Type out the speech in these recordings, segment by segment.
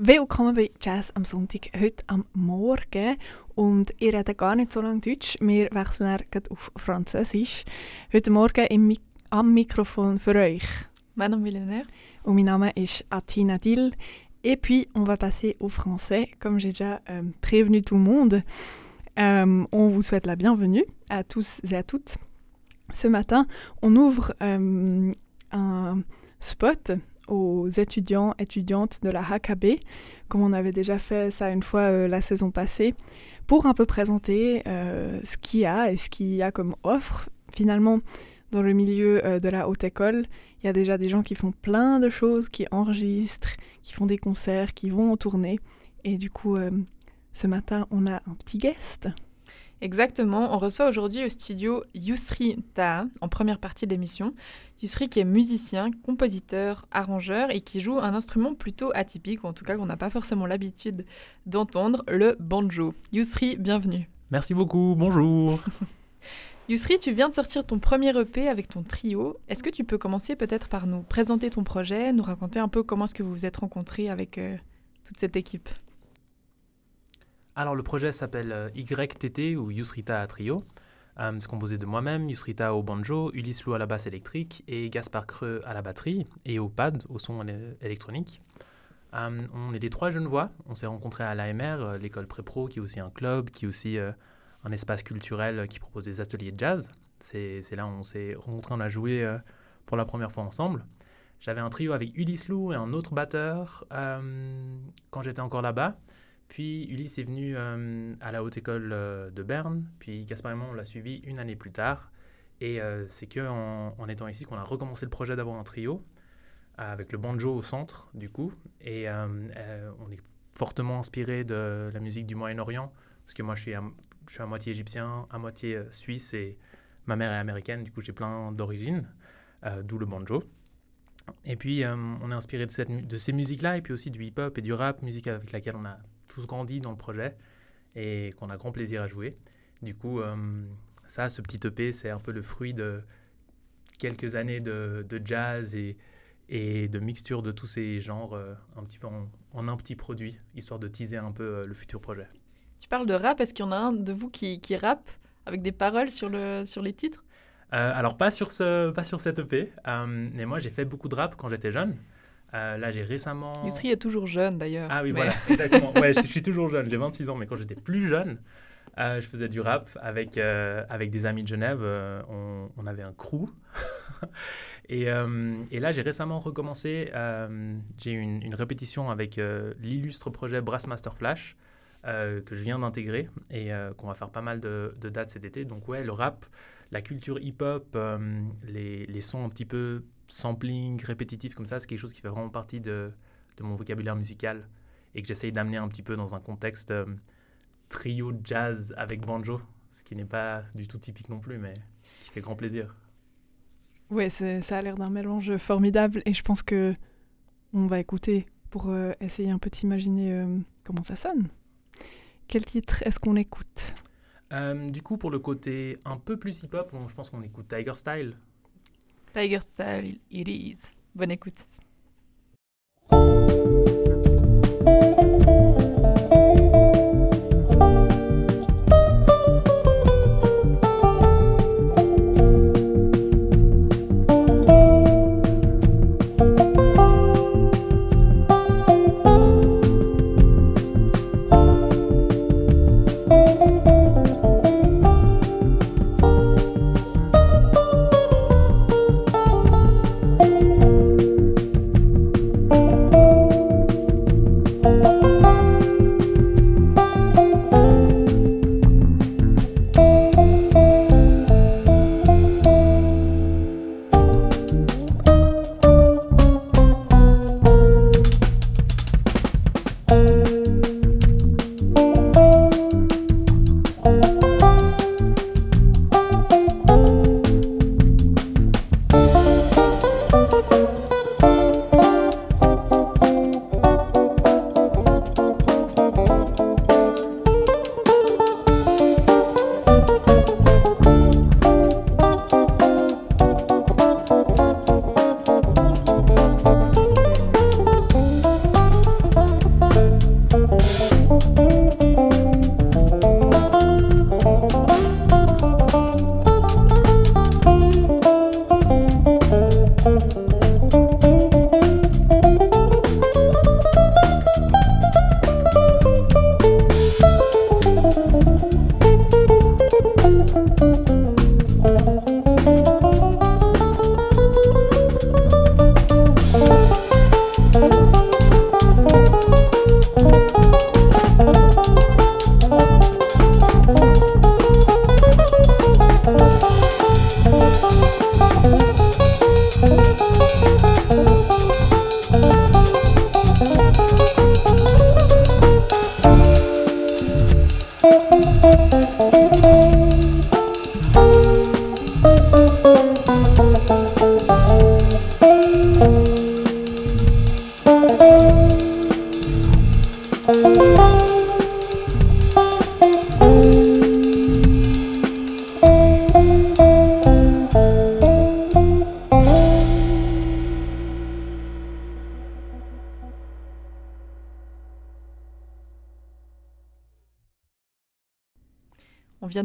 Willkommen bei Jazz am Sonntag, heute am Morgen. Und ihr redet gar nicht so lange Deutsch. Wir wechseln auf Französisch. Heute Morgen im, am Mikrofon für euch. Manon Millénaire. Und mein Name ist Atina Dill. Et puis, on va passer au français, comme j'ai déjà euh, prévenu tout le monde. Euh, on vous souhaite la bienvenue à tous et à toutes. Ce matin, on ouvre euh, un spot aux étudiants, étudiantes de la HKB, comme on avait déjà fait ça une fois euh, la saison passée, pour un peu présenter euh, ce qu'il y a et ce qu'il y a comme offre. Finalement, dans le milieu euh, de la haute école, il y a déjà des gens qui font plein de choses, qui enregistrent, qui font des concerts, qui vont en tournée. Et du coup, ce matin, on a un petit guest. Exactement, on reçoit aujourd'hui au studio Yusri Taha en première partie d'émission. Yusri qui est musicien, compositeur, arrangeur et qui joue un instrument plutôt atypique, ou en tout cas qu'on n'a pas forcément l'habitude d'entendre, le banjo. Yusri, bienvenue. Merci beaucoup, bonjour. Yusri, tu viens de sortir ton premier EP avec ton trio. Est-ce que tu peux commencer peut-être par nous présenter ton projet, nous raconter un peu comment est-ce que vous vous êtes rencontrés avec euh, toute cette équipe? Alors le projet s'appelle euh, YTT ou Yusrita Trio. Euh, c'est composé de moi-même, Yusrita au banjo, Ulysse Lou à la basse électrique et Gaspard Creux à la batterie et au pad, au son éle- électronique. Euh, on est les trois jeunes voix. On s'est rencontrés à l'AMR, l'école pré-pro, qui est aussi un club, qui est aussi un espace culturel qui propose des ateliers de jazz. C'est là où on s'est rencontrés, on a joué pour la première fois ensemble. J'avais un trio avec Ulysse Lou et un autre batteur quand j'étais encore là-bas. Puis Ulysse est venu euh, à la Haute École euh, de Berne, puis Gaspard et moi, on l'a suivi une année plus tard. Et euh, c'est que en, étant ici qu'on a recommencé le projet d'avoir un trio, avec le banjo au centre, du coup. Et on est fortement inspiré de la musique du Moyen-Orient, parce que moi, je suis à, je suis à moitié égyptien, à moitié suisse, et ma mère est américaine, du coup, j'ai plein d'origines, d'où le banjo. Et puis, on est inspiré de ces musiques-là, et puis aussi du hip-hop et du rap, musique avec laquelle on a tous grandi dans le projet et qu'on a grand plaisir à jouer. Du coup, euh, ça, ce petit EP, c'est un peu le fruit de quelques années de, de jazz et, et de mixture de tous ces genres, euh, un petit peu en, en un petit produit, histoire de teaser un peu euh, le futur projet. Tu parles de rap, est-ce qu'il y en a un de vous qui, qui rappe avec des paroles sur, le, sur les titres? Euh, alors, pas sur, ce, pas sur cet EP, euh, mais moi, j'ai fait beaucoup de rap quand j'étais jeune. Euh, là, j'ai récemment... Yusri est toujours jeune d'ailleurs. Ah oui, mais- voilà, exactement. Ouais, je, je suis toujours jeune, j'ai 26 ans, mais quand j'étais plus jeune, euh, je faisais du rap avec, euh, avec des amis de Genève. on, on avait un crew. et, et là, j'ai récemment recommencé. j'ai eu une, une répétition avec l'illustre projet Brassmaster Flash. que je viens d'intégrer et qu'on va faire pas mal de, de dates cet été. Donc ouais, le rap, la culture hip-hop, les, les sons un petit peu sampling, répétitifs comme ça, c'est quelque chose qui fait vraiment partie de, de mon vocabulaire musical et que j'essaye d'amener un petit peu dans un contexte euh, trio jazz avec banjo, ce qui n'est pas du tout typique non plus, mais qui fait grand plaisir. Ouais, ça a l'air d'un mélange formidable et je pense que on va écouter pour euh, essayer un peu d'imaginer euh, comment ça sonne. Quel titre est-ce qu'on écoute? Du coup, pour le côté un peu plus hip-hop, je pense qu'on écoute Tiger Style. Tiger Style, it is. Bonne écoute.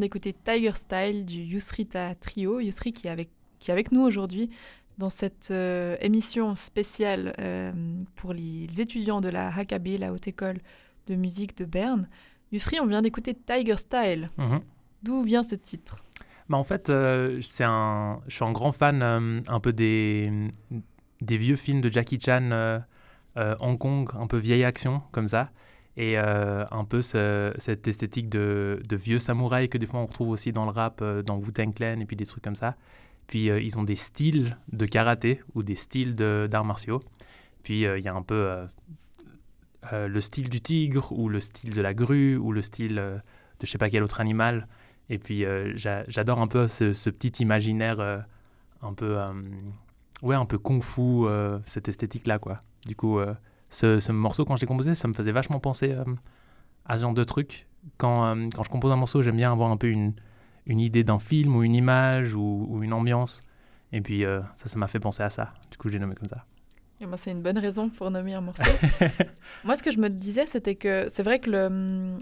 D'écouter Tiger Style du Yusrita Trio. Yusri qui est avec, qui est avec nous aujourd'hui dans cette euh, émission spéciale euh, pour les étudiants de la HKB, la Haute École de musique de Berne. Yusri, on vient d'écouter Tiger Style. Mhm. D'où vient ce titre? Bah, en fait, euh, un, je suis un grand fan euh, un peu des, des vieux films de Jackie Chan, Hong Kong, un peu vieille action comme ça. Et euh, un peu ce- cette esthétique de, vieux samouraïs que des fois on retrouve aussi dans le rap, euh, dans Wu-Tang Clan et puis des trucs comme ça. Puis euh, ils ont des styles de karaté ou des styles d'arts martiaux. Puis il y a un peu le style du tigre ou le style de la grue ou le style de je sais pas quel autre animal. Et puis j'a- j'adore un peu ce, ce petit imaginaire un peu ouais un peu kung-fu cette esthétique là quoi. Du coup ce, ce morceau quand je l'ai composé ça me faisait vachement penser euh, à ce genre de truc. Quand, euh, quand je compose un morceau j'aime bien avoir un peu une, une idée d'un film ou une image ou, ou une ambiance. Et puis euh, ça ça m'a fait penser à ça. Du coup j'ai nommé comme ça. Et moi, c'est une bonne raison pour nommer un morceau. Moi, ce que je me disais, c'était que c'est vrai que le,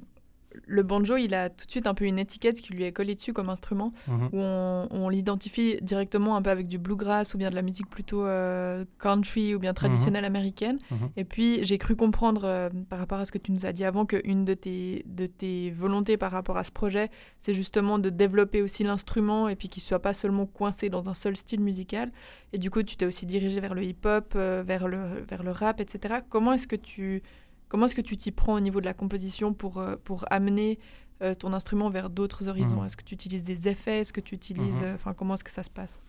le banjo, il a tout de suite un peu une étiquette qui lui est collée dessus comme instrument, Mhm. où on, on l'identifie directement un peu avec du bluegrass ou bien de la musique plutôt euh, country ou bien traditionnelle américaine. Mhm. Et puis, j'ai cru comprendre, euh, par rapport à ce que tu nous as dit avant, qu'une de tes, de tes volontés par rapport à ce projet, c'est justement de développer aussi l'instrument et puis qu'il soit pas seulement coincé dans un seul style musical. Et du coup, tu t'es aussi dirigé vers le hip-hop, euh, vers, le, vers le rap, etc. Comment est-ce que tu comment est-ce que tu t'y prends au niveau de la composition pour, euh, pour amener euh, ton instrument vers d'autres horizons? Mhm. Est-ce que tu utilises des effets? Est-ce que tu utilises... Mhm. euh, Enfin, comment est-ce que ça se passe?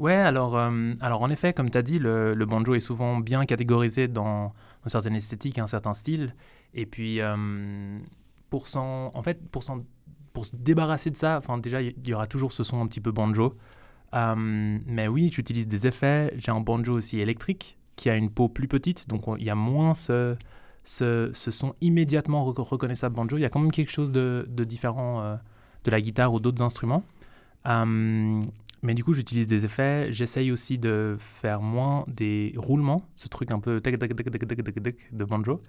Ouais, alors, euh, alors en effet, comme tu as dit, le, le banjo est souvent bien catégorisé dans une certaine esthétique, un certain style. Et puis, euh, pour, s'en, en fait, pour, s'en- pour se débarrasser de ça, enfin, déjà, il y aura toujours ce son un petit peu banjo. Euh, mais oui, j'utilise des effets. J'ai un banjo aussi électrique qui a une peau plus petite, donc on- il y a moins ce, ce, ce son immédiatement rec- reconnaissable banjo. Il y a quand même quelque chose de, différent euh, de la guitare ou d'autres instruments. Euh, mais du coup, j'utilise des effets. J'essaye aussi de faire moins des roulements, ce truc un peu de banjo.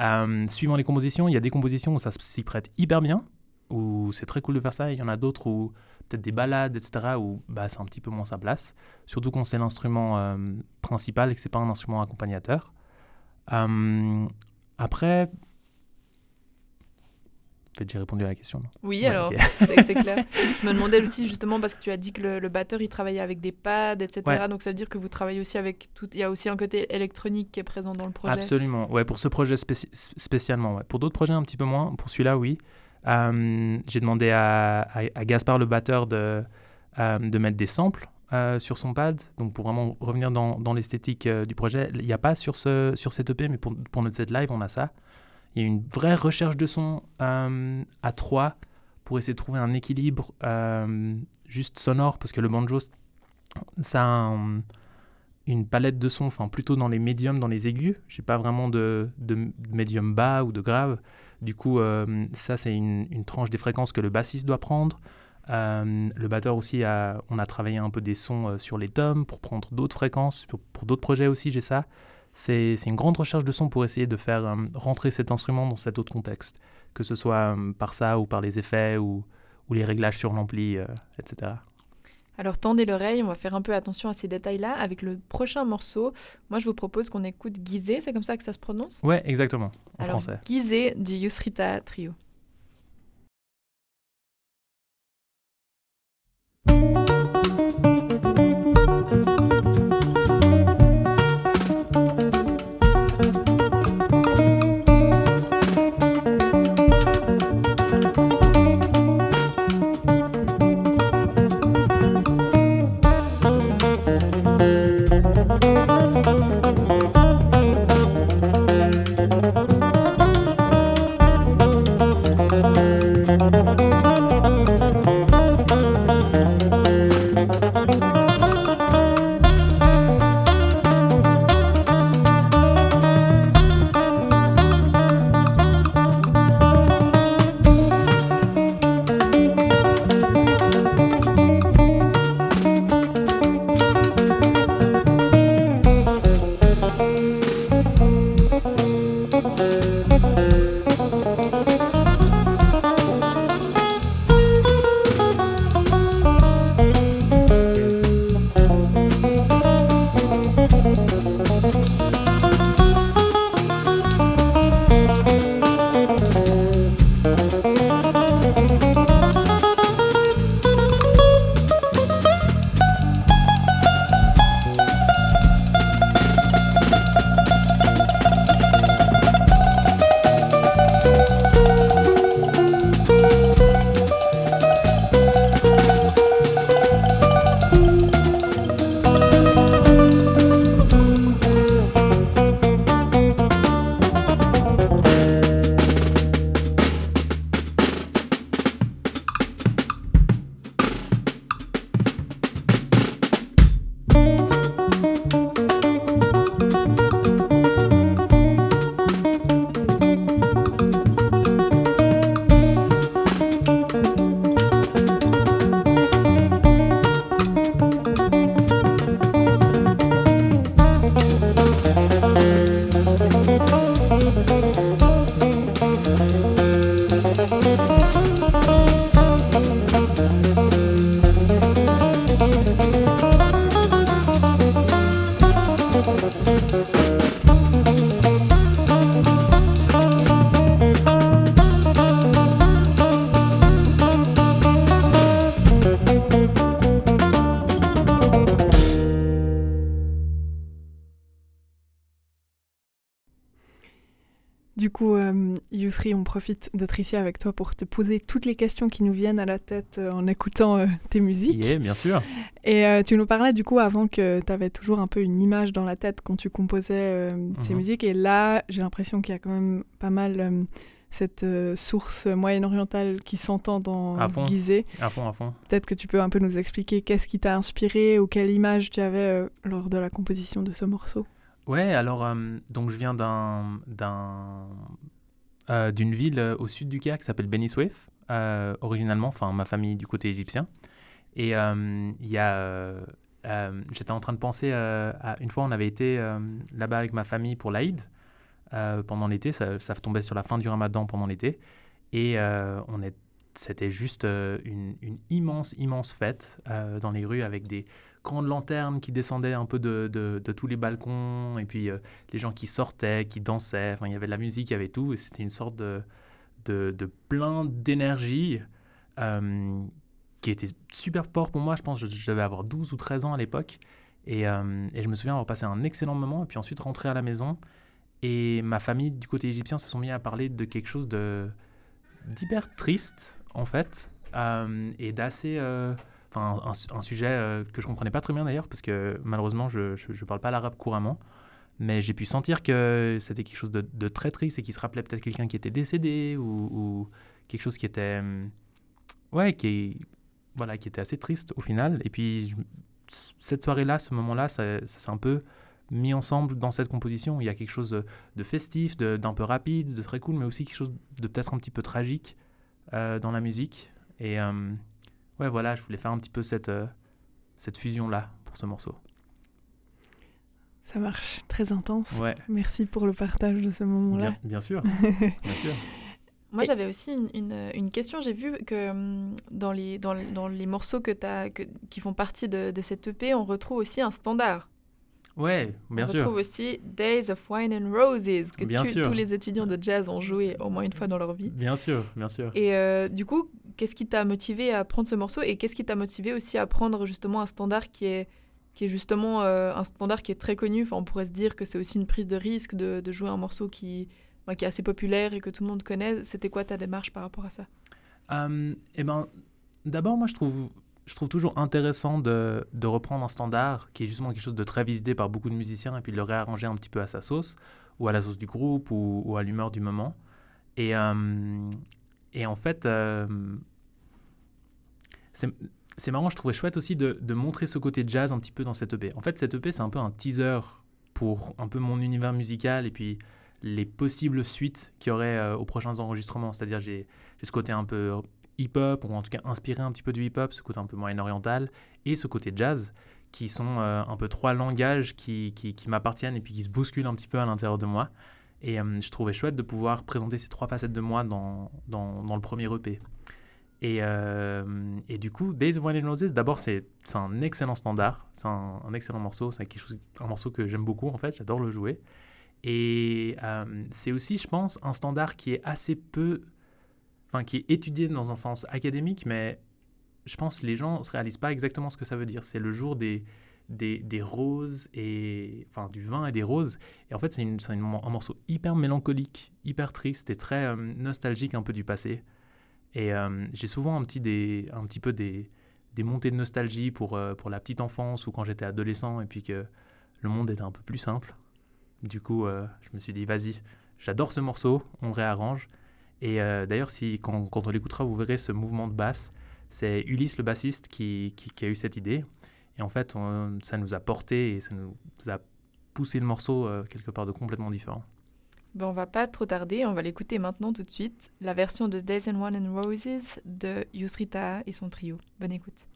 Euh, suivant les compositions, il y a des compositions où ça s'y prête hyper bien, où c'est très cool de faire ça. Il y en a d'autres où peut-être des balades, etc., où bah, c'est un petit peu moins sa place. Surtout quand c'est l'instrument euh, principal et que c'est pas un instrument accompagnateur. Après, fait, j'ai répondu à la question. non? Oui, Ouais, alors, c'est c'est clair. Je me demandais aussi justement parce que tu as dit que le, le batteur il travaillait avec des pads, etc. Ouais. Donc ça veut dire que vous travaillez aussi avec tout. Il y a aussi un côté électronique qui est présent dans le projet? Absolument. Ouais, pour ce projet spéci- spécialement. ouais. Pour d'autres projets, un petit peu moins. Pour celui-là, oui. Euh, J'ai demandé à, à, à Gaspard, le batteur, de, euh, de mettre des samples euh, sur son pad. Donc, pour vraiment revenir dans, l'esthétique euh, du projet, il n'y a pas sur, ce, sur cette EP, mais pour, pour notre set live, on a ça. Il y a une vraie recherche de son euh, à trois pour essayer de trouver un équilibre juste sonore, parce que le banjo, ça a un- une palette de sons, enfin plutôt dans les médiums, dans les aigus. J'ai pas vraiment de, de, médium bas ou de grave. Du coup, ça c'est une tranche des fréquences que le bassiste doit prendre. Euh, le batteur aussi, a, on a travaillé un peu des sons euh, sur les tomes pour prendre d'autres fréquences. Pour, pour d'autres projets aussi, j'ai ça. c'est une grande recherche de son pour essayer de faire euh, rentrer cet instrument dans cet autre contexte, que ce soit euh, par ça ou par les effets ou, ou les réglages sur l'ampli, etc. Alors tendez l'oreille, on va faire un peu attention à ces détails-là avec le prochain morceau. Moi je vous propose qu'on écoute Gizé, c'est comme ça que ça se prononce? Ouais, exactement, en Alors, français. Gizé du Yusrita Trio. Profite d'être ici avec toi pour te poser toutes les questions qui nous viennent à la tête euh, en écoutant euh, tes musiques. Yeah, bien sûr. Et euh, tu nous parlais du coup avant que tu avais toujours un peu une image dans la tête quand tu composais ces Mhm. musiques. Et là, j'ai l'impression qu'il y a quand même pas mal cette euh, source moyen-orientale qui s'entend dans À fond. Gizeh. À fond, à fond. Peut-être que tu peux un peu nous expliquer qu'est-ce qui t'a inspiré ou quelle image tu avais euh, lors de la composition de ce morceau? Ouais, alors, euh, donc je viens d'un, d'un, euh, d'une ville euh, au sud du Caire qui s'appelle Beni Suef, euh, originalement, enfin ma famille du côté égyptien. Et euh, il y a, j'étais en train de penser à une fois on avait été là-bas avec ma famille pour l'Aïd pendant l'été, ça, ça tombait sur la fin du Ramadan pendant l'été, et on est, c'était juste une, immense, immense fête dans les rues avec des grandes lanternes qui descendaient un peu de, de- tous les balcons, et puis euh, les gens qui sortaient, qui dansaient, enfin il y avait de la musique, il y avait tout, et c'était une sorte de, de, plein d'énergie euh, qui était super fort pour moi. Je pense que je, devais avoir 12 ou 13 ans à l'époque, et, euh, et je me souviens avoir passé un excellent moment, et puis ensuite rentrer à la maison, et ma famille du côté égyptien se sont mis à parler de quelque chose d'hyper triste en fait, et d'assez... un, un sujet euh, que je comprenais pas très bien d'ailleurs, parce que malheureusement, je ne parle pas l'arabe couramment. Mais j'ai pu sentir que c'était quelque chose de, de très triste et qui se rappelait peut-être quelqu'un qui était décédé ou, ou quelque chose qui était. hum, Ouais, qui, voilà, qui était assez triste au final. Et puis, cette soirée-là, ce moment-là, ça, ça s'est un peu mis ensemble dans cette composition. Il y a quelque chose de, festif, d'un peu rapide, de très cool, mais aussi quelque chose de peut-être un petit peu tragique euh, dans la musique. Et. hum, Ouais, voilà, je voulais faire un petit peu cette, euh, cette fusion-là pour ce morceau. Ça marche, très intense. Ouais. Merci pour le partage de ce moment-là. Bien, bien sûr, bien sûr. Moi, j'avais aussi une, une- une question. J'ai vu que hum, dans les, dans, dans les morceaux que as, que, qui font partie de, de cette EP, on retrouve aussi un standard. Ouais, bien on sûr. retrouve aussi Days of Wine and Roses, que Bien tu- sûr. tous les étudiants de jazz ont joué au moins une fois dans leur vie. Bien sûr, bien sûr. Et euh, du coup, qu'est-ce qui t'a motivé à prendre ce morceau et qu'est-ce qui t'a motivé aussi à prendre justement un standard qui est, qui est justement euh, un standard qui est très connu? Enfin, on pourrait se dire que c'est aussi une prise de risque de, de jouer un morceau qui, bah, qui est assez populaire et que tout le monde connaît. C'était quoi ta démarche par rapport à ça? Euh, eh ben, d'abord, moi, je trouve, je trouve toujours intéressant de, de reprendre un standard qui est justement quelque chose de très visité par beaucoup de musiciens et puis de le réarranger un petit peu à sa sauce, ou à la sauce du groupe, ou, à l'humeur du moment. Et, euh, et en fait, euh, c'est marrant, je trouvais chouette aussi de, de montrer ce côté jazz un petit peu dans cette EP. En fait, cette EP, c'est un peu un teaser pour un peu mon univers musical et puis les possibles suites qu'il y aurait euh, aux prochains enregistrements. C'est-à-dire, j'ai ce côté un peu hip-hop, ou en tout cas inspiré un petit peu du hip-hop, ce côté un peu moyen-oriental, et ce côté jazz, qui sont euh, un peu trois langages qui, qui, m'appartiennent et puis qui se bousculent un petit peu à l'intérieur de moi. Et euh, je trouvais chouette de pouvoir présenter ces trois facettes de moi dans, dans, dans le premier EP. Et, euh, et du coup, Days of Wine and Roses, d'abord, c'est un excellent standard, c'est un, un excellent morceau, c'est un morceau que j'aime beaucoup en fait, j'adore le jouer. Et c'est aussi, je pense, un standard qui est assez peu, qui est étudié dans un sens académique, mais je pense que les gens ne se réalisent pas exactement ce que ça veut dire. C'est le jour des, des, des roses, et, enfin du vin et des roses. Et en fait, c'est un morceau hyper mélancolique, hyper triste et très euh, nostalgique un peu du passé. Et euh, j'ai souvent un petit, des, un petit peu des, des montées de nostalgie pour, euh, pour la petite enfance ou quand j'étais adolescent et puis que le monde était un peu plus simple. Du coup, je me suis dit, vas-y, j'adore ce morceau, on réarrange. Et euh, d'ailleurs, si, quand, on l'écoutera, vous verrez ce mouvement de basse. C'est Ulysse, le bassiste, qui, a eu cette idée. Et en fait, ça nous a porté et ça nous a poussé le morceau euh, quelque part de complètement différent. Ben, on va pas trop tarder, on va l'écouter maintenant tout de suite. La version de Days and Wine and Roses de Yusrita et son trio. Bonne écoute.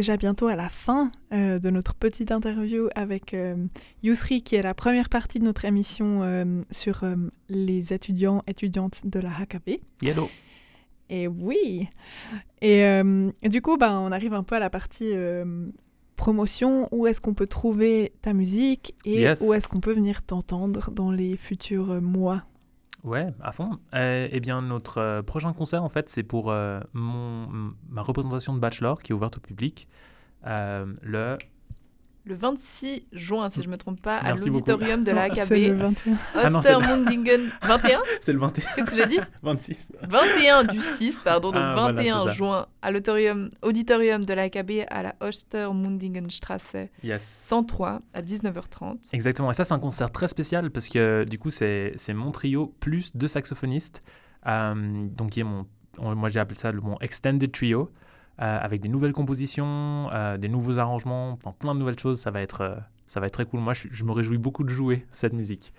Déjà bientôt à la fin euh, de notre petite interview avec euh, Yousri, qui est la première partie de notre émission euh, sur euh, les étudiants étudiantes de la HKP. Yellow. Et oui Et, et du coup, bah, on arrive un peu à la partie promotion. Où est-ce qu'on peut trouver ta musique et Yes. où est-ce qu'on peut venir t'entendre dans les futurs mois? Ouais, à fond. Euh, eh bien, notre euh, prochain concert, en fait, c'est pour euh, mon, ma représentation de bachelor qui est ouverte au public euh, le Le 26 juin, si je ne me trompe pas, à Merci l'auditorium de la Non, C'est le AKB. 21. Ah non, c'est le- Ostermundingen. 21 C'est le 21. Qu'est-ce que j'ai dit 26. 21 du 6, pardon, donc Ah, voilà, 21 c'est ça. juin, à l'auditorium auditorium de la AKB à la Ostermundingenstrasse Yes. 103 à 19h30. Exactement. Et ça, c'est un concert très spécial parce que du coup, c'est mon trio plus deux saxophonistes. Euh, donc, qui est mon, on- moi, j'ai appelé ça le- mon extended trio euh, avec des nouvelles compositions, euh, des nouveaux arrangements, enfin, plein de nouvelles choses. Ça va être, euh, ça va être très cool. Moi, je, je me réjouis beaucoup de jouer cette musique.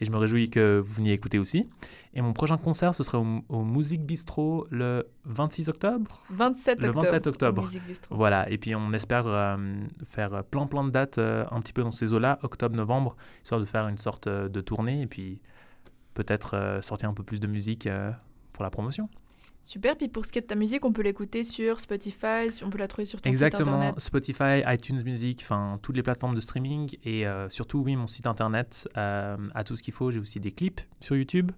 Et je me réjouis que vous veniez écouter aussi. Et mon prochain concert, ce sera au, au Music Bistro le 26 octobre. 27 Le octobre. 27 octobre. Voilà, et puis on espère euh, faire plein plein de dates euh, un petit peu dans ces eaux-là, octobre-novembre, histoire de faire une sorte euh, de tournée et puis peut-être euh, sortir un peu plus de musique euh, pour la promotion. Super, puis pour ce qui est de ta musique, on peut l'écouter sur Spotify, on peut la trouver sur ton site Exactement, internet. Spotify, iTunes Music, enfin toutes les plateformes de streaming et euh, surtout oui mon site internet euh, a tout ce qu'il faut. J'ai aussi des clips sur YouTube.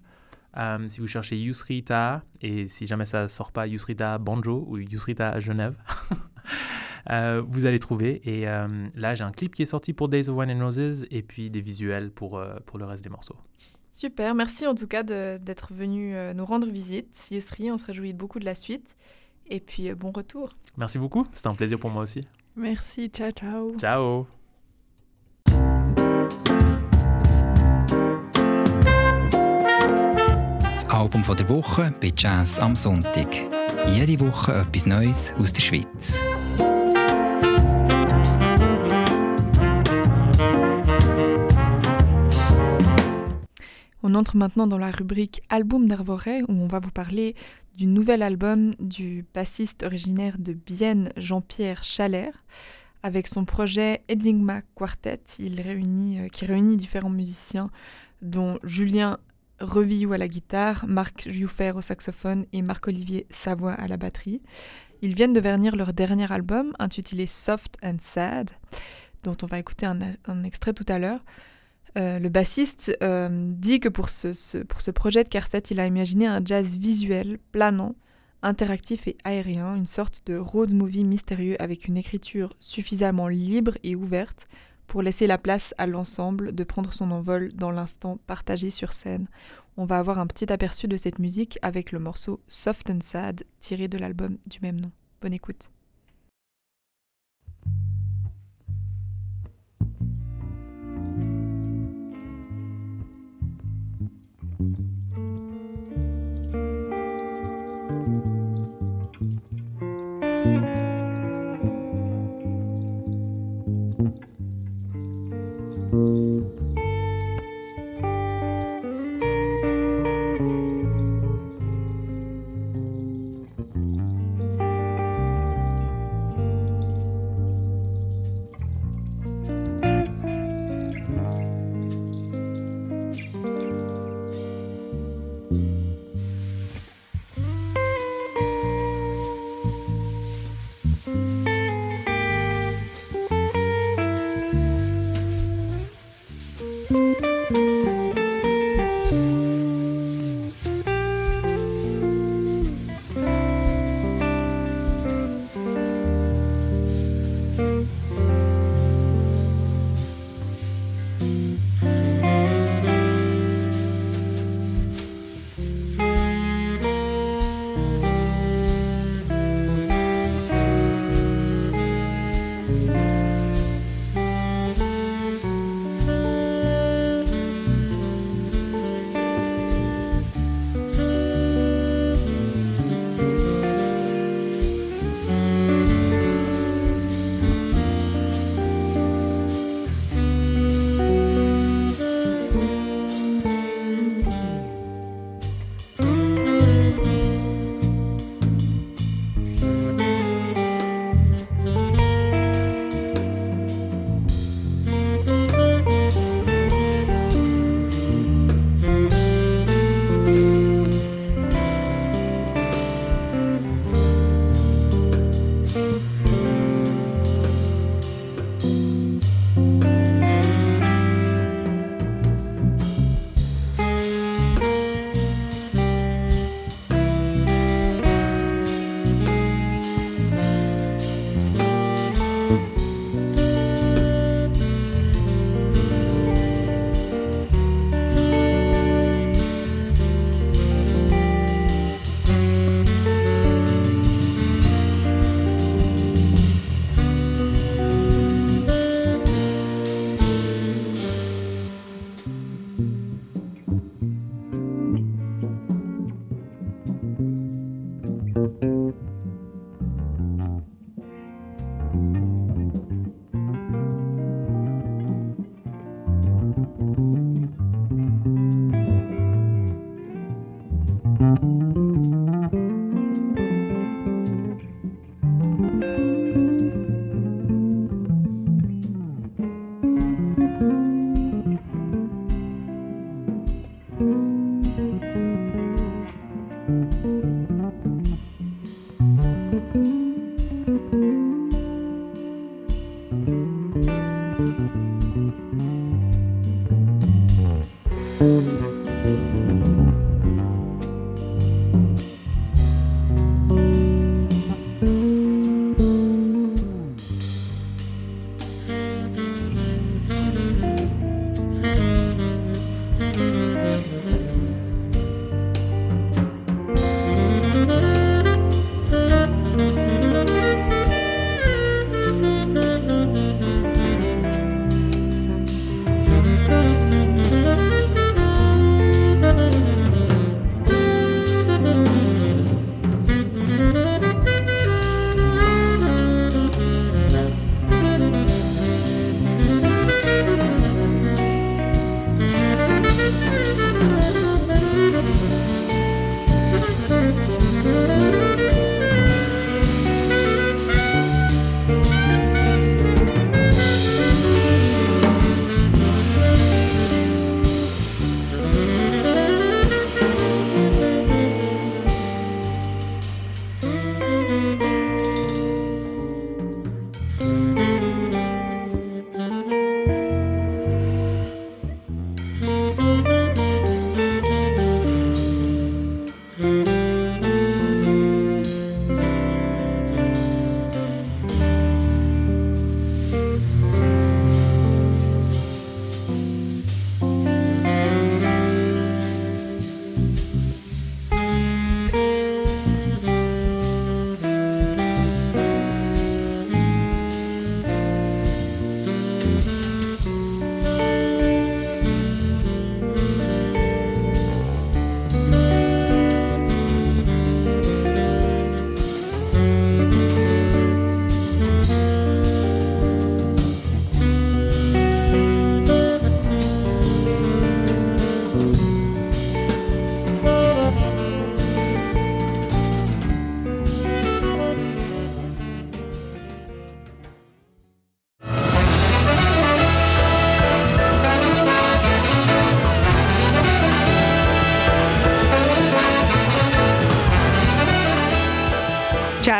Euh, si vous cherchez Yusrita et si jamais ça sort pas Yusrita Banjo ou Yusrita Genève, euh, vous allez trouver. Et euh, là j'ai un clip qui est sorti pour Days of Wine and Roses et puis des visuels pour, euh, pour le reste des morceaux. Super, merci en tout cas d'être venu euh, nous rendre visite. Yusri, on se réjouit beaucoup de la suite. Et puis euh, bon retour. Merci beaucoup, c'était un plaisir pour moi aussi. Merci, ciao, ciao. Ciao Das Album von der Woche bei Jazz am Sonntag. Jede Woche etwas Neues aus der Schweiz. On entre maintenant dans la rubrique Album d'Arvoré où on va vous parler du nouvel album du bassiste originaire de Bienne, Jean-Pierre Chalère. Avec son projet Edigma Quartet, euh, qui réunit différents musiciens, dont Julien Revillou à la guitare, Marc Jouffer au saxophone et Marc-Olivier Savoie à la batterie. Ils viennent de vernir leur dernier album intitulé Soft and Sad, dont on va écouter un extrait tout à l'heure. Euh, le bassiste euh, dit que pour ce, pour ce projet de quartet, il a imaginé un jazz visuel, planant, interactif et aérien, une sorte de road movie mystérieux avec une écriture suffisamment libre et ouverte pour laisser la place à l'ensemble de prendre son envol dans l'instant partagé sur scène. On va avoir un petit aperçu de cette musique avec le morceau Soft and Sad tiré de l'album du même nom. Bonne écoute.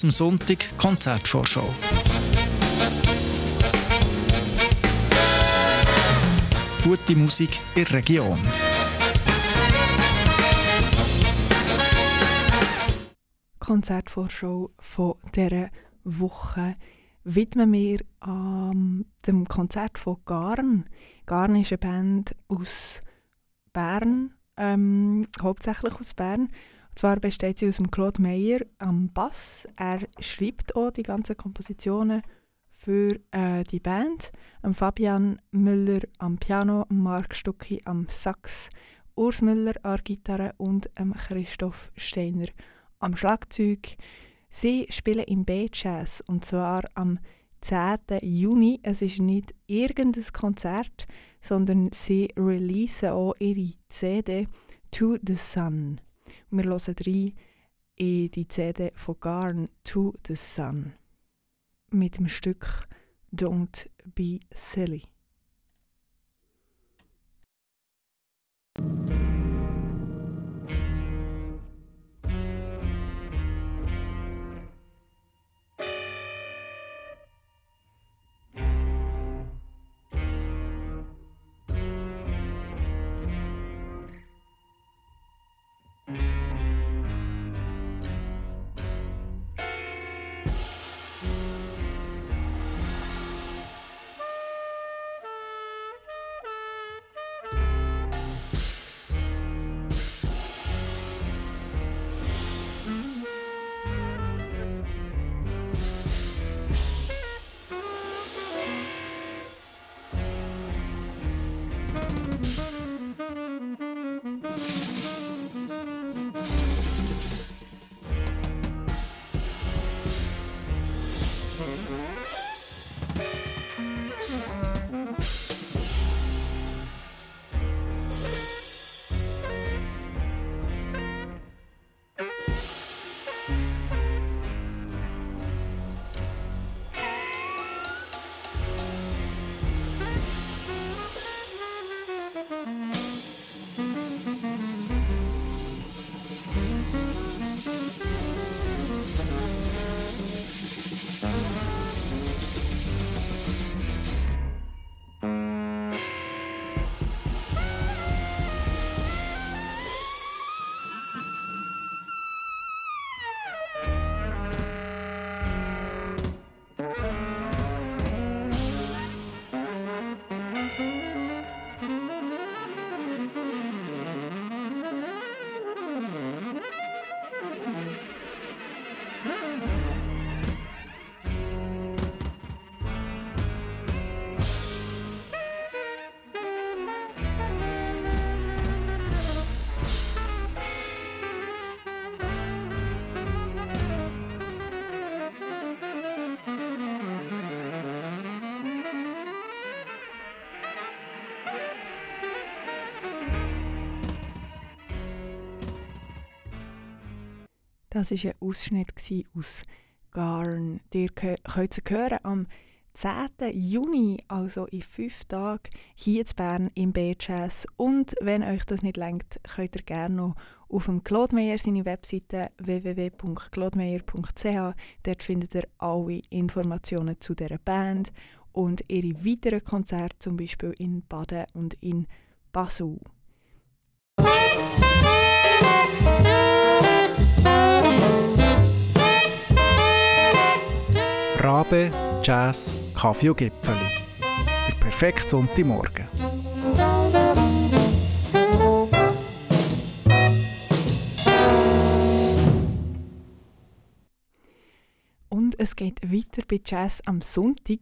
am Sonntag Konzertvorschau. Gute Musik in der Region. Konzertvorschau von dieser Woche widmen wir ähm, dem Konzert von Garn. Garn ist eine Band aus Bern, ähm, hauptsächlich aus Bern. Und zwar besteht sie aus dem Claude Meyer am Bass. Er schreibt auch die ganzen Kompositionen für äh, die Band. Am Fabian Müller am Piano, Mark Stucki am Sax Urs Müller an der Gitarre und ähm, Christoph Steiner am Schlagzeug. Sie spielen im B-Jazz und zwar am 10. Juni. Es ist nicht irgendein Konzert, sondern sie releasen auch ihre CD To the Sun. Wir hören rein in die CD von Garn To the Sun mit dem Stück Don't Be Silly. Das war ein Ausschnitt aus Garn. Ihr könnt sie hören am 10. Juni, also in fünf Tagen, hier in Bern im B-Jazz. Und wenn euch das nicht lenkt, könnt ihr gerne noch auf dem Claude Meyer seine Webseite www.claudemeyer.ch. Dort findet ihr alle Informationen zu dieser Band und ihre weiteren Konzerte, zum Beispiel in Baden und in Basel. Rabe, Jazz, Kaffee und Gipfeli. Der perfekte Sonntagmorgen. Und es geht weiter bei Jazz am Sonntag.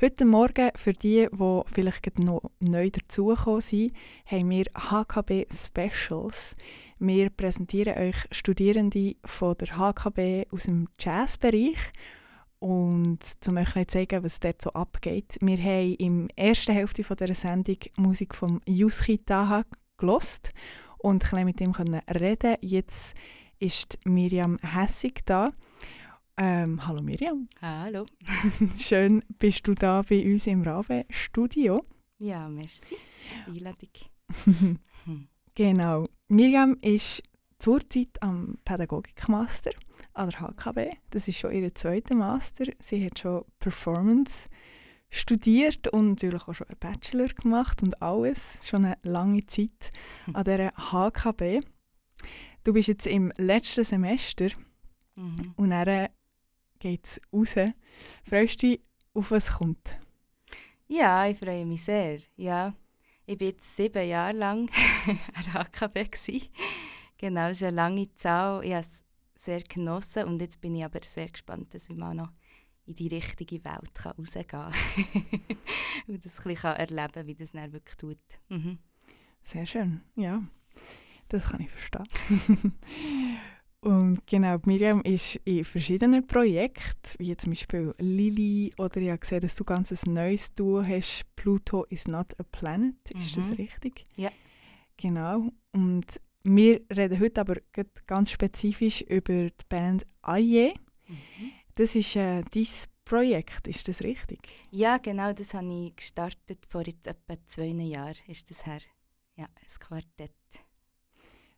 Heute Morgen, für die, die vielleicht noch neu dazugekommen sind, haben wir HKB Specials. Wir präsentieren euch Studierende von der HKB aus dem Jazzbereich und um euch zu zeigen, was dort so abgeht, wir haben in der ersten Hälfte von dieser Sendung Musik von Yusuke Taha gelost und mit ihm reden. Jetzt ist Miriam Hessig da. Ähm, hallo Miriam. Hallo. Schön bist du da bei uns im Rabe-Studio. Ja, merci. Einladung. genau. Miriam ist zurzeit am Pädagogikmaster an der HKB. Das ist schon ihr zweiter Master. Sie hat schon Performance studiert und natürlich auch schon einen Bachelor gemacht und alles. Schon eine lange Zeit hm. an dieser HKB. Du bist jetzt im letzten Semester mhm. und dann geht es raus. Freust du dich, auf was kommt? Ja, ich freue mich sehr. Ja, ich war jetzt sieben Jahre lang an der HKB. Genau, das ist eine lange Zahl. Ich habe es sehr genossen und jetzt bin ich aber sehr gespannt, dass ich mal noch in die richtige Welt kann rausgehen kann und das ein bisschen erleben wie das dann wirklich tut. Mhm. Sehr schön, ja. Das kann ich verstehen. Und genau, Miriam ist in verschiedenen Projekten, wie zum Beispiel Lili, oder ich habe gesehen, dass du ganz ein neues Duo hast, Pluto is not a planet. Ist das Mhm. richtig? Ja. Genau. Und wir reden heute aber ganz spezifisch über die Band Aye. Das ist äh, dein Projekt, ist das richtig? Ja, genau, das habe ich gestartet vor jetzt etwa zwei Jahren, ist das her. Ja, ein Quartett.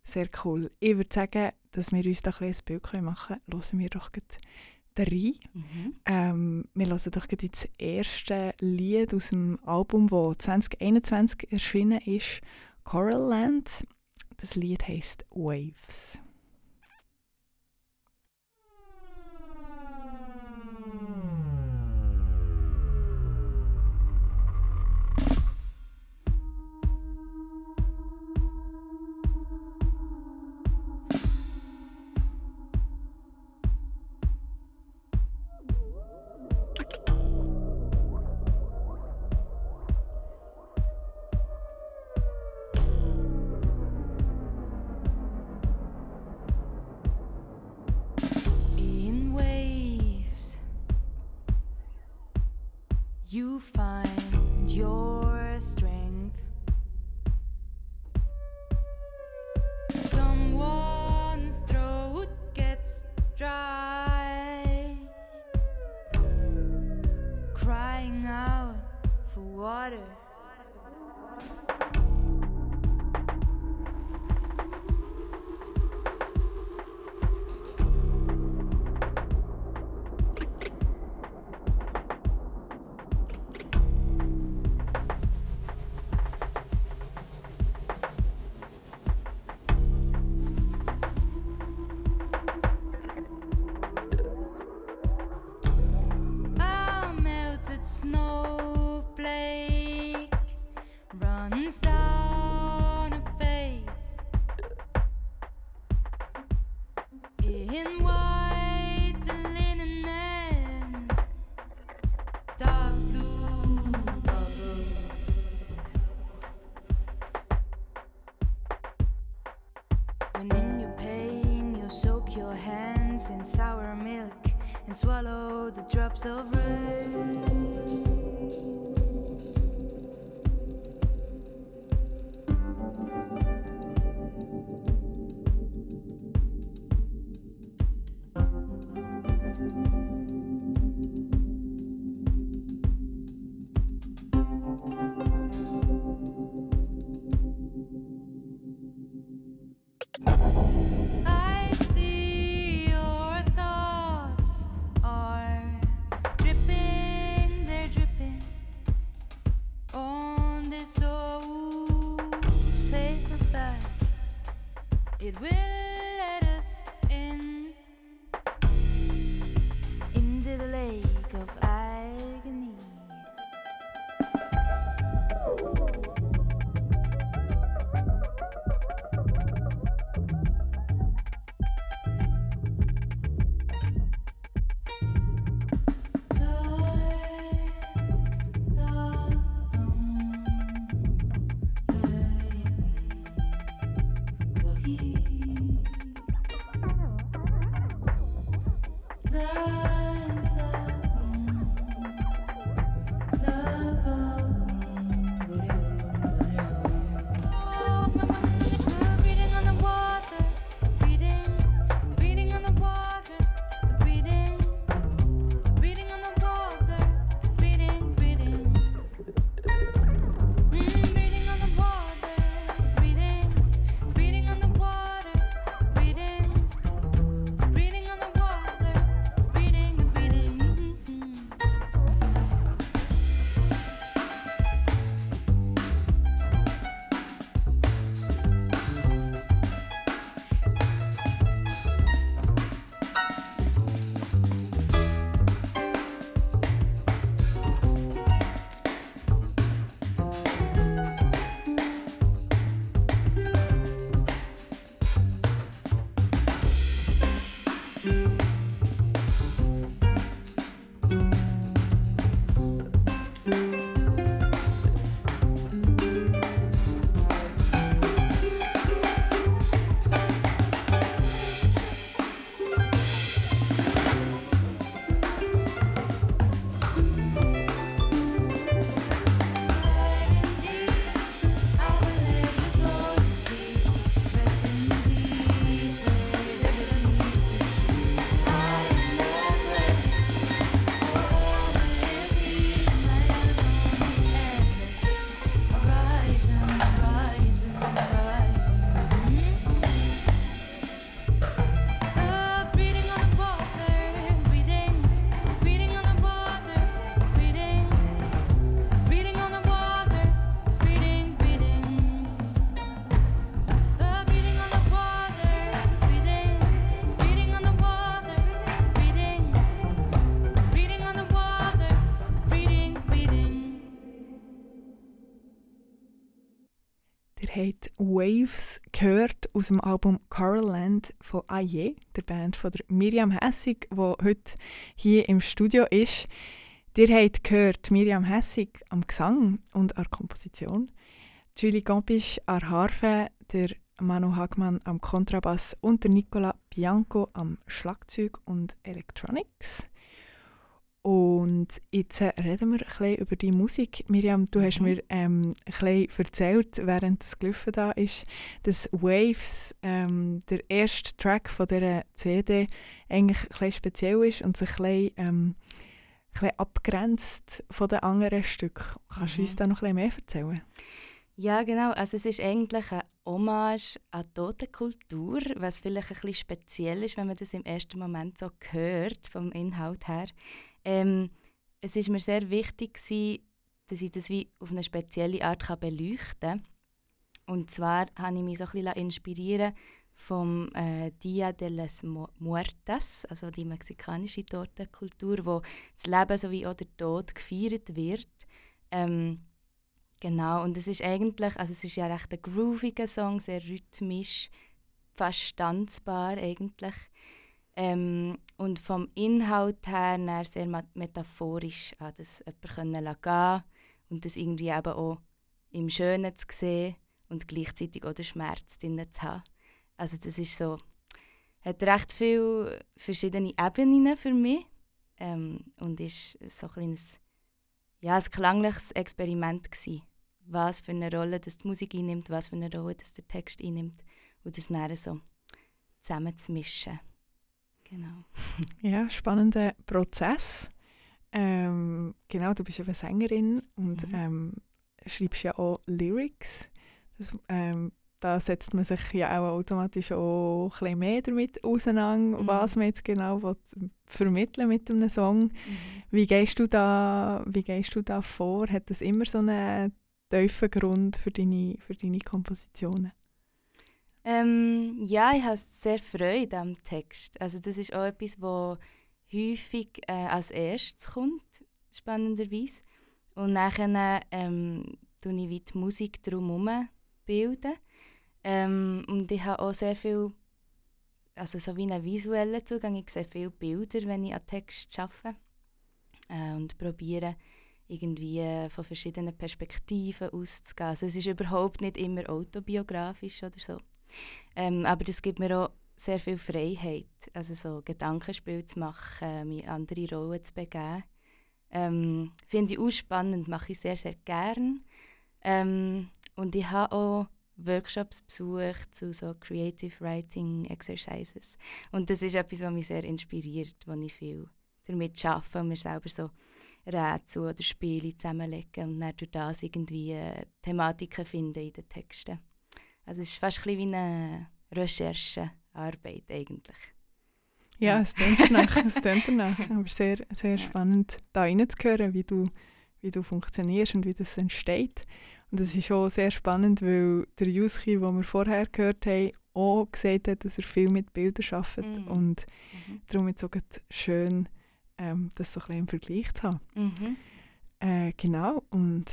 Sehr cool. Ich würde sagen, dass wir uns da ein ein Bild machen können. Hören wir doch rein. Mhm. Ähm, wir hören doch gleich das erste Lied aus dem Album, das 2021 erschienen ist, Coral Land. this lead haste waves. Find your strength. Someone's throat gets dry, crying out for water. Drops of rain. love. Waves gehört aus dem Album Coral Land von Aye, der Band von der Miriam Hessig, die heute hier im Studio ist. Ihr habt gehört Miriam Hessig am Gesang und an der Komposition, Julie Gompisch an der Harfe, der Manu Hagmann am Kontrabass und der Nicola Bianco am Schlagzeug und Electronics. Und jetzt reden wir ein bisschen über die Musik. Miriam, du hast Mhm. mir ähm, ein bisschen erzählt, während das Gelaufen da ist, dass Waves, ähm, der erste Track von dieser CD, eigentlich ein bisschen speziell ist und sich ein bisschen, ähm, ein bisschen abgrenzt von den anderen Stücken. Kannst du Mhm. uns da noch ein bisschen mehr erzählen? Ja, genau. Also es ist eigentlich eine Hommage an die Totenkultur, was vielleicht ein bisschen speziell ist, wenn man das im ersten Moment so hört, vom Inhalt her. Ähm, es ist mir sehr wichtig, gewesen, dass ich das wie auf eine spezielle Art kann beleuchten kann. Und zwar habe ich mich so ein bisschen inspirieren vom äh, Dia de las Mu- Muertas, also die mexikanische Totenkultur, wo das Leben sowie auch der Tod gefeiert wird. Ähm, Genau, und es ist eigentlich, also es ist ja recht ein grooviger Song, sehr rhythmisch, fast tanzbar eigentlich. Ähm, und vom Inhalt her sehr metaphorisch, an das jemanden gehen und das irgendwie eben auch im Schönen zu sehen und gleichzeitig auch den Schmerz drin zu haben. Also das ist so, hat recht viele verschiedene Ebenen für mich ähm, und ist so ein kleines, ja, ein klangliches Experiment gewesen was für eine Rolle das die Musik einnimmt, was für eine Rolle das der Text einnimmt und das dann so zusammenzumischen. Genau. Ja, spannender Prozess. Ähm, genau, du bist eben Sängerin und Mhm. ähm, schreibst ja auch Lyrics. Das, ähm, da setzt man sich ja auch automatisch auch ein bisschen mehr damit auseinander, Mhm. was man jetzt genau will vermitteln mit einem Song. Wie gehst du da, wie gehst du da vor? Hat das immer so einen tiefen Grund für deine, für deine Kompositionen? Ähm, ja, ich habe sehr Freude am Text. Also das ist auch etwas, was häufig äh, als erstes kommt, spannenderweise. Und nachher ähm, tue ich die Musik drumherum bilden. Ähm, und ich habe auch sehr viel, also so wie einen visuellen Zugang. Ich sehe viele Bilder, wenn ich an Text arbeite. Äh, und probiere irgendwie von verschiedenen Perspektiven auszugehen. Also es ist überhaupt nicht immer autobiografisch oder so. Ähm, aber das gibt mir auch sehr viel Freiheit, also so Gedankenspiel zu machen, mir andere Rollen zu begeben. Ähm, Finde ich auch spannend, mache ich sehr, sehr gern. Ähm, und ich habe auch Workshops besucht zu so Creative Writing Exercises. Und das ist etwas, was mich sehr inspiriert, wo ich viel damit arbeite und mir selber so Rätsel oder Spiele zusammenlegen und dann durch das irgendwie äh, Thematiken finden in den Texten. Also es ist fast ein bisschen wie eine Recherchearbeit eigentlich. Ja, es klingt danach, es klingt danach. Aber sehr, sehr spannend, da reinzuhören, wie du, wie du funktionierst und wie das entsteht. Und das ist auch sehr spannend, weil der Yuski, den wir vorher gehört haben, auch gesagt hat, dass er viel mit Bildern arbeitet. Mhm. Und Mhm. darum ist es auch schön, ähm, das so ein bisschen im Vergleich zu haben. Mhm. Äh, genau, und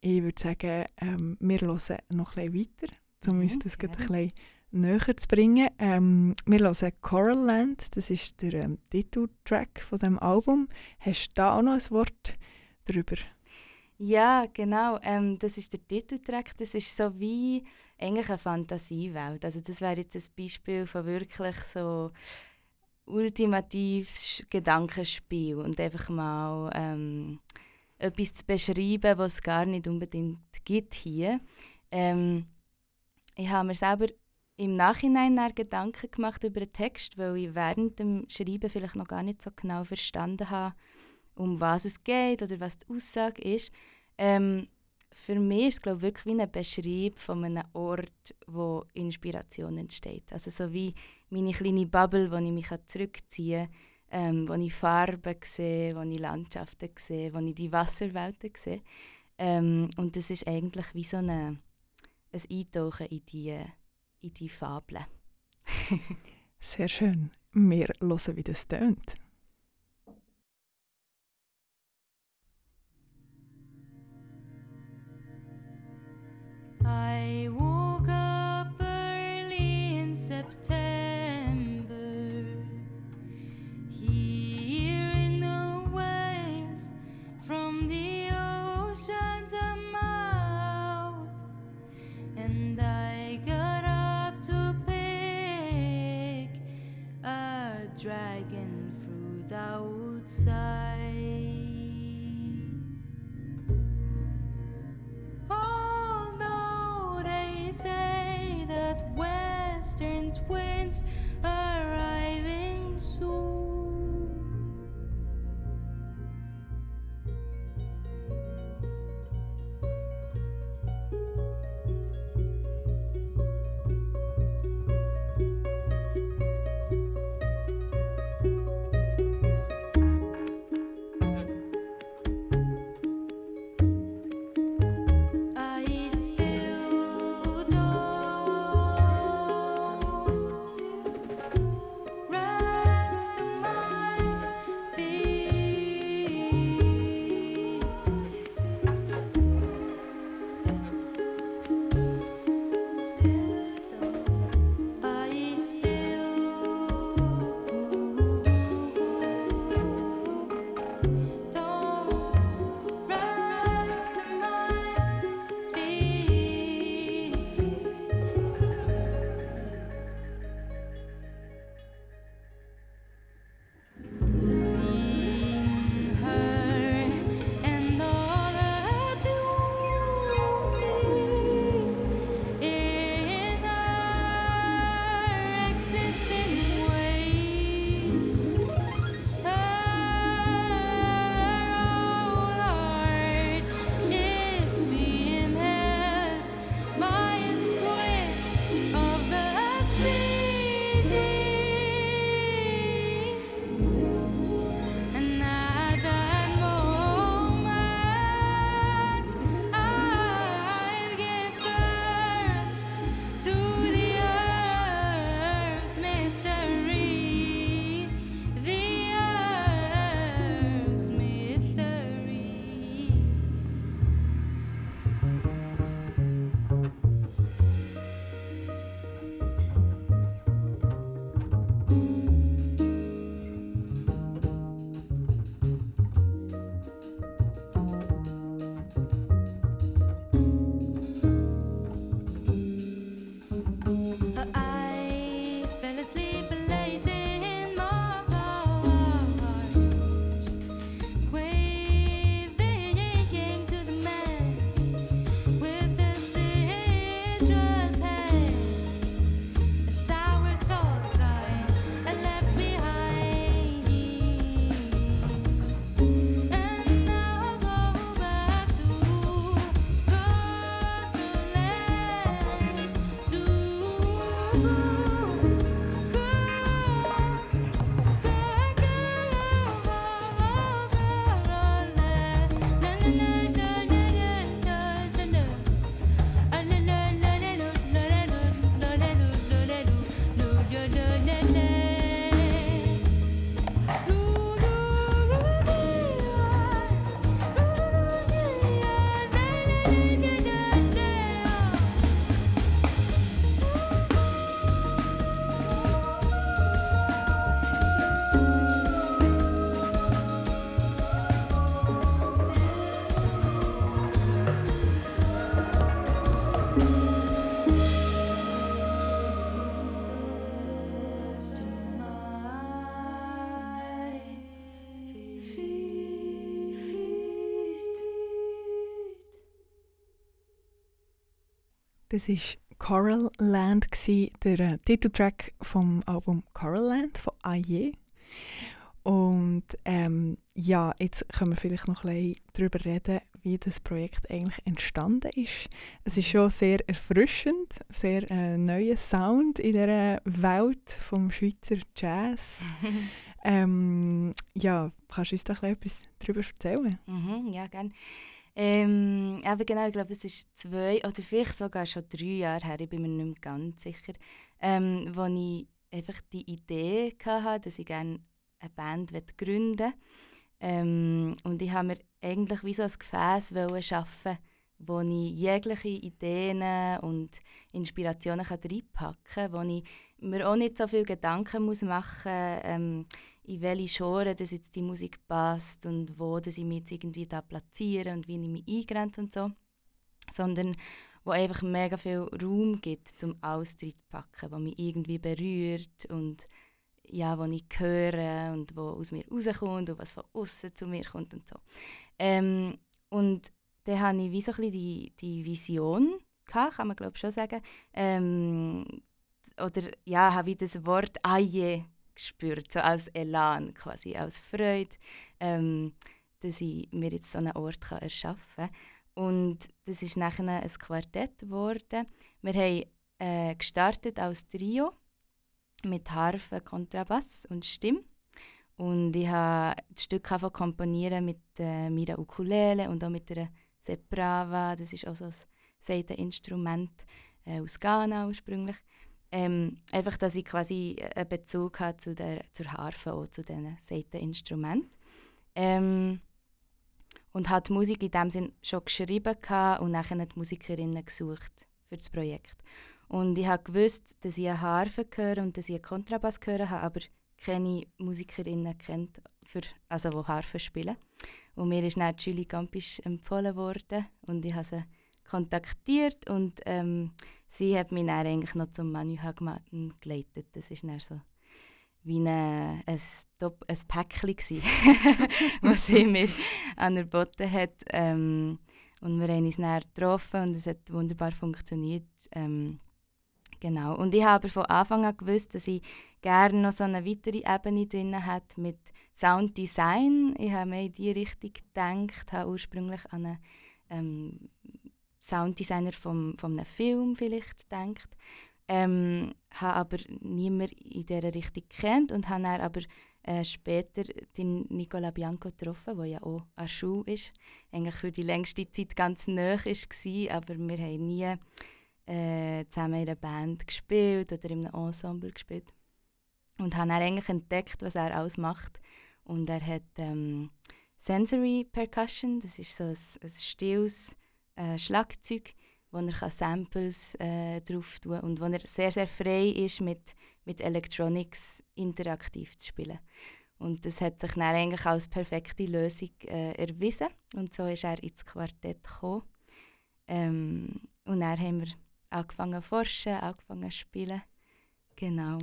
ich würde sagen, ähm, wir hören noch ein bisschen weiter, um Mhm, uns das gerade ein bisschen näher zu bringen. Ähm, wir hören Coral Land, das ist der ähm, Titeltrack von dem Album. Hast du da auch noch ein Wort darüber? Ja, genau. Ähm, das ist der Titeltrack. Das ist so wie eigentlich eine Fantasiewelt. Also das wäre jetzt ein Beispiel von wirklich so ultimatives Gedankenspiel und einfach mal ähm, etwas zu beschreiben, was es gar nicht unbedingt gibt hier. Ähm, ich habe mir selber im Nachhinein Gedanken gemacht über den Text, weil ich während dem Schreiben vielleicht noch gar nicht so genau verstanden habe, um was es geht oder was die Aussage ist. Ähm, für mich ist es glaube ich, wirklich wie ein Beschreib von einem Ort, wo Inspiration entsteht. Also so wie meine kleine Bubble, wo ich mich zurückziehen kann, ähm, wo ich Farben sehe, wo ich Landschaften sehe, wo ich die Wasserwelten sehe. Ähm, und das ist eigentlich wie so eine, ein Eintauchen in die, in die Fabeln. Sehr schön. Wir hören, wie das tönt. I woke up early in September. Outside. Das war Coral Land, der äh, Titeltrack vom Album Coral Land von Aye. Und ähm, ja, jetzt können wir vielleicht noch ein bisschen darüber reden, wie das Projekt eigentlich entstanden ist. Es ist schon sehr erfrischend, sehr äh, neuer Sound in der Welt vom Schweizer Jazz. ähm, ja, kannst du uns da ein bisschen etwas darüber erzählen? Mhm, ja, gerne. Ähm, aber genau, ich glaube, es ist zwei oder vielleicht sogar schon drei Jahre her, ich bin mir nicht mehr ganz sicher, ähm, wo ich einfach die Idee hatte, dass ich gerne eine Band möchte gründen. Ähm, Und ich habe mir eigentlich wie so ein Gefäß schaffen, wo ich jegliche Ideen und Inspirationen reinpacken kann, wo ich mir auch nicht so viel Gedanken muss machen muss, ähm, in welche Genre dass jetzt die Musik passt und wo dass ich mich jetzt irgendwie da platziere und wie ich mich eingrenze und so. Sondern wo einfach mega viel Raum gibt, zum alles reinzupacken, wo mich irgendwie berührt und ja, wo ich höre und wo aus mir rauskommt und was von außen zu mir kommt und so. Ähm, und dann hatte ich wie so die, die Vision, gehabt, kann man glaube schon sagen, ähm, oder ja, habe ich das Wort «Aye» gespürt, so als Elan quasi, als Freude, ähm, dass ich mir jetzt so einen Ort kann erschaffen kann. Und das ist nachher ein Quartett geworden. Wir haben äh, gestartet als Trio mit Harfe, Kontrabass und Stimme. Und ich habe das Stück komponieren mit äh, meiner Ukulele und auch mit einer Seprava. Das ist auch so ein Seiteninstrument äh, aus Ghana ursprünglich. Ähm, einfach, dass ich quasi einen Bezug habe zu der, zur Harfe und zu diesen Seiteninstrumenten. Ähm, und habe die Musik in dem Sinn schon geschrieben und nachher die Musikerinnen gesucht für das Projekt. Und ich habe gewusst, dass ich eine Harfe höre und dass ich einen Kontrabass höre, aber keine Musikerinnen kennt, für, also die Harfe spielen. Und mir ist dann Julie Gampisch empfohlen worden und ich habe sie kontaktiert und ähm, sie hat mich dann eigentlich noch zum Manu Hagmatten geleitet. Das ist dann so wie eine, ein, Top, ein Päckchen gsi, was sie mir angeboten hat. Ähm, und wir haben uns dann getroffen und es hat wunderbar funktioniert. Ähm, genau. Und ich habe aber von Anfang an gewusst, dass ich gerne noch so eine weitere Ebene drin hat mit Sounddesign. Ich habe mehr in diese Richtung gedacht, habe ursprünglich an einen ähm, Sounddesigner vom, von einem Film vielleicht gedacht. Ähm, habe aber niemand in dieser Richtung kennt und habe dann aber äh, später den Nicola Bianco getroffen, der ja auch an Schule ist. Eigentlich für die längste Zeit ganz nah war, aber wir haben nie äh, zusammen in einer Band gespielt oder in einem Ensemble gespielt. Und habe dann eigentlich entdeckt, was er alles macht. Und er hat ähm, Sensory Percussion, das ist so ein, ein stilles äh, Schlagzeug, wo er kann Samples äh, drauf tun und wo er sehr, sehr frei ist, mit, mit Electronics interaktiv zu spielen. Und das hat sich dann eigentlich als perfekte Lösung äh, erwiesen. Und so ist er ins Quartett gekommen. Ähm, und dann haben wir angefangen zu forschen, angefangen zu spielen. Genau.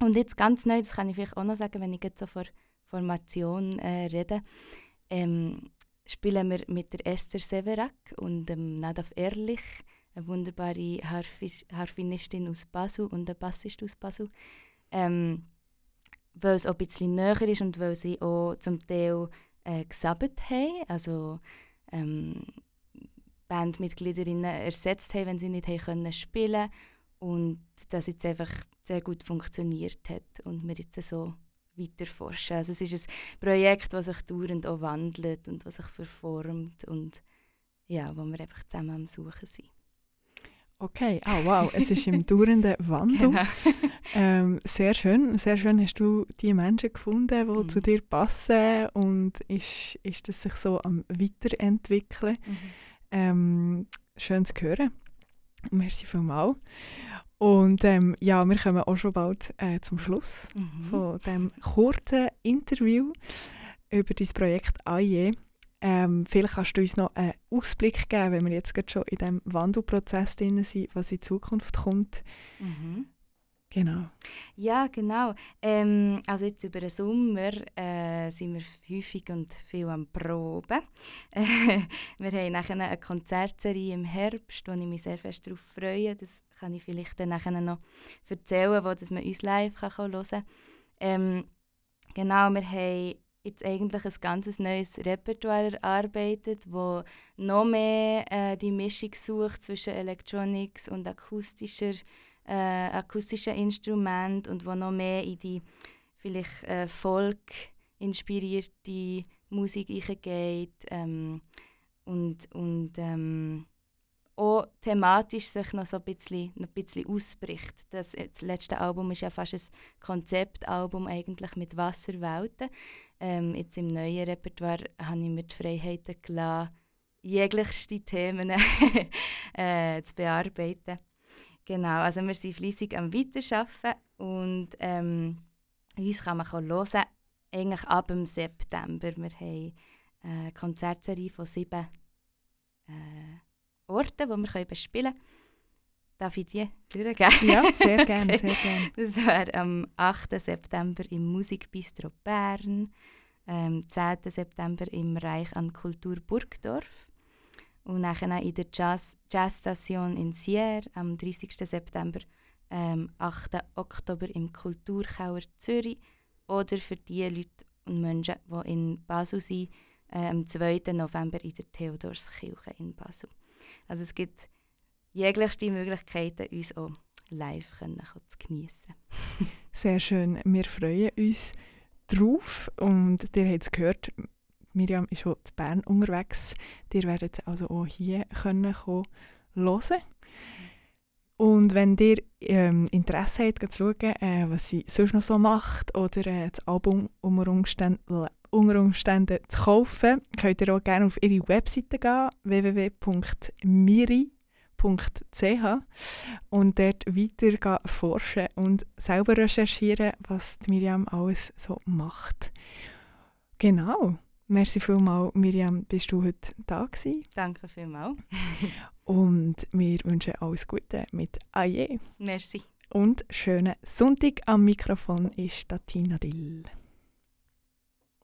Und jetzt ganz neu, das kann ich vielleicht auch noch sagen, wenn ich jetzt so vor Formation äh, rede, ähm, spielen wir mit der Esther Severak und dem Nadav Ehrlich, eine wunderbare Harfinistin aus Basel und ein Bassist aus Basel. Ähm, weil es auch ein bisschen näher ist und weil sie auch zum Teil äh, gesabbt haben, also ähm, Bandmitgliederinnen ersetzt haben, wenn sie nicht haben können spielen und das jetzt einfach sehr gut funktioniert hat und wir jetzt so weiter forschen. Also es ist ein Projekt, das sich dauernd auch wandelt und was sich verformt und ja, wo wir einfach zusammen am Suchen sind. Okay, ah wow, es ist im dauernden Wandel. Genau. Ähm, sehr schön, sehr schön hast du die Menschen gefunden, die Mhm. zu dir passen und ist, ist das sich so am Weiterentwickeln. Ähm, schön zu hören. Merci vielmals. Und ähm, ja, wir kommen auch schon bald äh, zum Schluss Mhm. von diesem kurzen Interview über dein Projekt AIE. Ähm, vielleicht kannst du uns noch einen Ausblick geben, wenn wir jetzt gerade schon in diesem Wandelprozess drin sind, was in Zukunft kommt. Mhm. Genau. Ja, genau. Ähm, also jetzt über den Sommer äh, sind wir häufig und viel am Proben. wir haben nachher eine Konzertserie im Herbst, wo ich mich sehr fest darauf freue. Das kann ich vielleicht dann nachher noch erzählen, wo dass man uns live kann hören kann. Ähm, genau, wir haben jetzt eigentlich ein ganz neues Repertoire erarbeitet, wo noch mehr äh, die Mischung sucht zwischen Electronics und akustischer äh, akustischen Instrument und wo noch mehr in die vielleicht äh, Folk inspirierte Musik geht ähm, und, und ähm, auch thematisch sich noch so ein bisschen, noch ein bisschen ausbricht. Das, das letzte Album ist ja fast ein Konzeptalbum eigentlich mit Wasserwelten. Ähm, jetzt im neuen Repertoire habe ich mir die Freiheiten gelassen, jeglichste Themen äh, zu bearbeiten. Genau, also wir sind fleissig am Weiterarbeiten und ähm, uns kann man hören, eigentlich ab dem September. Wir haben eine Konzertserie von sieben äh, Orten, die wir bespielen können. Darf ich die durchgeben? Ja, sehr gerne, Okay. sehr gerne. Das wäre am 8. September im Musikbistro Bern, am 10. September im Reich an Kultur Burgdorf und nachher in der Jazz Jazzstation in Sierre am 30. September, ähm, 8. Oktober im Kulturkauer Zürich oder für die Leute und Menschen, die in Basel sind, äh, am 2. November in der Theodorskirche in Basel. Also es gibt jeglichste Möglichkeiten, uns auch live können, zu geniessen. Sehr schön. Wir freuen uns drauf. Und ihr habt es gehört, Miriam ist schon in Bern unterwegs. Ihr werdet also auch hier können kommen, hören. Und wenn ihr ähm, Interesse habt, zu schauen, äh, was sie sonst noch so macht oder äh, das Album unter Umständen, unter Umständen zu kaufen, könnt ihr auch gerne auf ihre Webseite gehen, www.miri.ch und dort weiter forschen und selber recherchieren, was Miriam alles so macht. Genau. Merci vielmals, Miriam, bist du heute da gewesen. Danke vielmals. Und wir wünschen alles Gute mit Aje. Merci. Und schönen Sonntag am Mikrofon ist Tina Dill.